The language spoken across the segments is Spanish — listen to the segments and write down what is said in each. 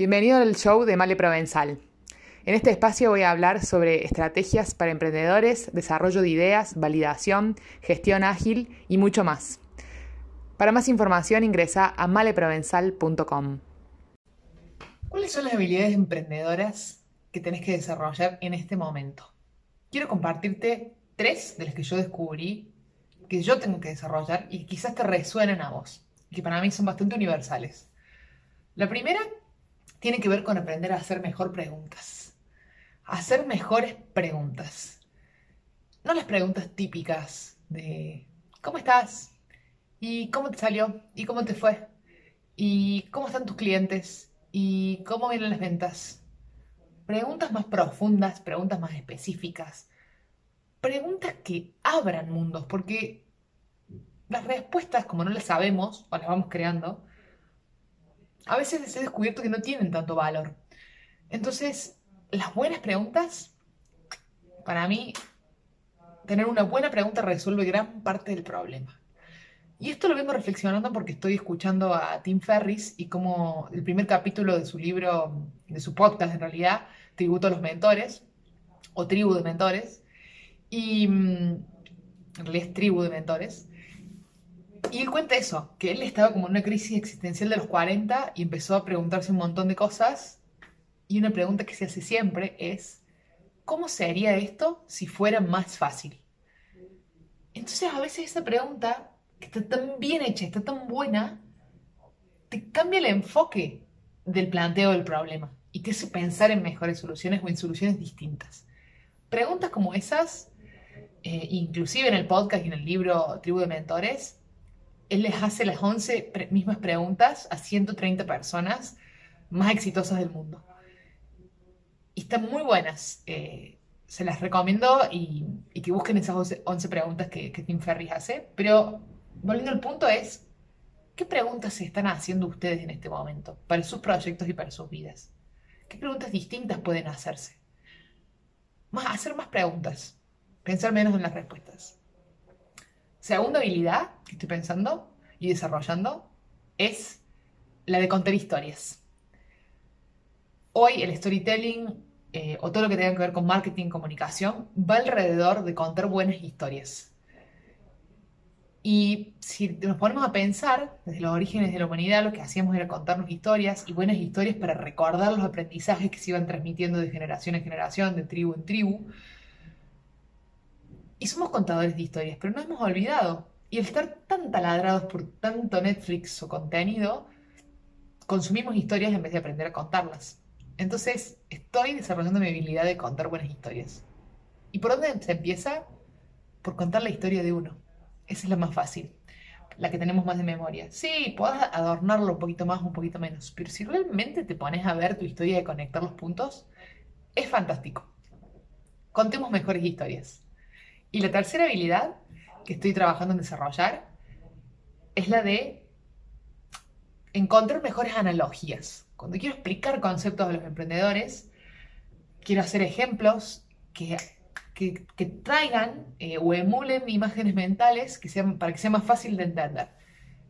Bienvenido al show de Male Provenzal. En este espacio voy a hablar sobre estrategias para emprendedores, desarrollo de ideas, validación, gestión ágil y mucho más. Para más información ingresa a maleprovenzal.com. ¿Cuáles son las habilidades emprendedoras que tenés que desarrollar en este momento? Quiero compartirte tres de las que yo descubrí que yo tengo que desarrollar y quizás te resuenen a vos, que para mí son bastante universales. La primera tiene que ver con aprender a hacer mejor preguntas. Hacer mejores preguntas. No las preguntas típicas de ¿cómo estás? ¿Y cómo te salió? ¿Y cómo te fue? ¿Y cómo están tus clientes? ¿Y cómo vienen las ventas? Preguntas más profundas, preguntas más específicas. Preguntas que abran mundos, porque las respuestas, como no las sabemos o las vamos creando, a veces he descubierto que no tienen tanto valor. Entonces, las buenas preguntas, para mí, tener una buena pregunta resuelve gran parte del problema. Y esto lo vengo reflexionando porque estoy escuchando a Tim Ferris y como el primer capítulo de su libro, de su podcast en realidad, Tributo a los Mentores, o Tribu de Mentores, y mm, en realidad es Tribu de Mentores, y él cuenta eso, que él estaba como en una crisis existencial de los 40 y empezó a preguntarse un montón de cosas. Y una pregunta que se hace siempre es, ¿cómo sería esto si fuera más fácil? Entonces a veces esa pregunta, que está tan bien hecha, está tan buena, te cambia el enfoque del planteo del problema y te hace pensar en mejores soluciones o en soluciones distintas. Preguntas como esas, eh, inclusive en el podcast y en el libro Tribu de Mentores, él les hace las 11 mismas preguntas a 130 personas más exitosas del mundo. Y están muy buenas. Eh, se las recomiendo y, que busquen esas 11, preguntas que, que, Tim Ferris hace. Pero volviendo al punto es, ¿qué preguntas se están haciendo ustedes en este momento para sus proyectos y para sus vidas? ¿Qué preguntas distintas pueden hacerse? Más, hacer más preguntas, pensar menos en las respuestas. Segunda habilidad que estoy pensando y desarrollando es la de contar historias. Hoy el storytelling eh, o todo lo que tenga que ver con marketing y comunicación va alrededor de contar buenas historias. Y si nos ponemos a pensar, desde los orígenes de la humanidad lo que hacíamos era contarnos historias y buenas historias para recordar los aprendizajes que se iban transmitiendo de generación en generación, de tribu en tribu, y somos contadores de historias, pero no hemos olvidado. Y al estar tan taladrados por tanto Netflix o contenido, consumimos historias en vez de aprender a contarlas. Entonces, estoy desarrollando mi habilidad de contar buenas historias. ¿Y por dónde se empieza? Por contar la historia de uno. Esa es la más fácil, la que tenemos más de memoria. Sí, puedes adornarlo un poquito más, un poquito menos, pero si realmente te pones a ver tu historia de conectar los puntos, es fantástico. Contemos mejores historias. Y la tercera habilidad que estoy trabajando en desarrollar es la de encontrar mejores analogías. Cuando quiero explicar conceptos a los emprendedores, quiero hacer ejemplos que, que, traigan eh, o emulen imágenes mentales que sean, para que sea más fácil de entender.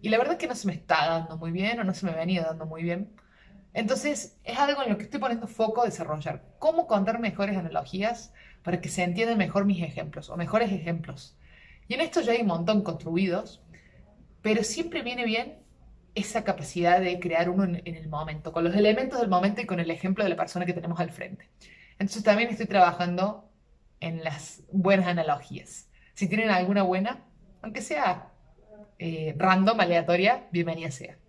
Y la verdad es que no se me está dando muy bien o no se me venía dando muy bien. Entonces es algo en lo que estoy poniendo foco a desarrollar. ¿Cómo contar mejores analogías para que se entiendan mejor mis ejemplos o mejores ejemplos. Y en esto ya hay un montón construidos, pero siempre viene bien esa capacidad de crear uno en, el momento, con los elementos del momento y con el ejemplo de la persona que tenemos al frente. Entonces también estoy trabajando en las buenas analogías. Si tienen alguna buena, aunque sea eh, random, aleatoria, bienvenida sea.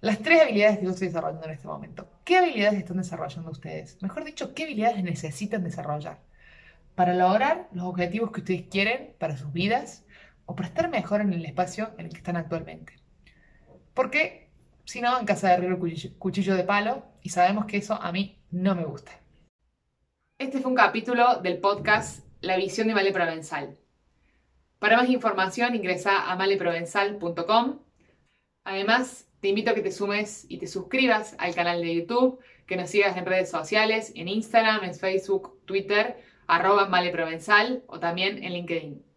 Las tres habilidades que yo estoy desarrollando en este momento. ¿Qué habilidades están desarrollando ustedes? Mejor dicho, ¿qué habilidades necesitan desarrollar para lograr los objetivos que ustedes quieren para sus vidas o para estar mejor en el espacio en el que están actualmente? Porque si no, en casa de herrero cuchillo de palo y sabemos que eso a mí no me gusta. Este fue un capítulo del podcast La visión de Male Provenzal. Para más información ingresa a maleprovenzal.com. Además, te invito a que te sumes y te suscribas al canal de YouTube, que nos sigas en redes sociales, en Instagram, en Facebook, Twitter, arroba maleprovenzal o también en LinkedIn.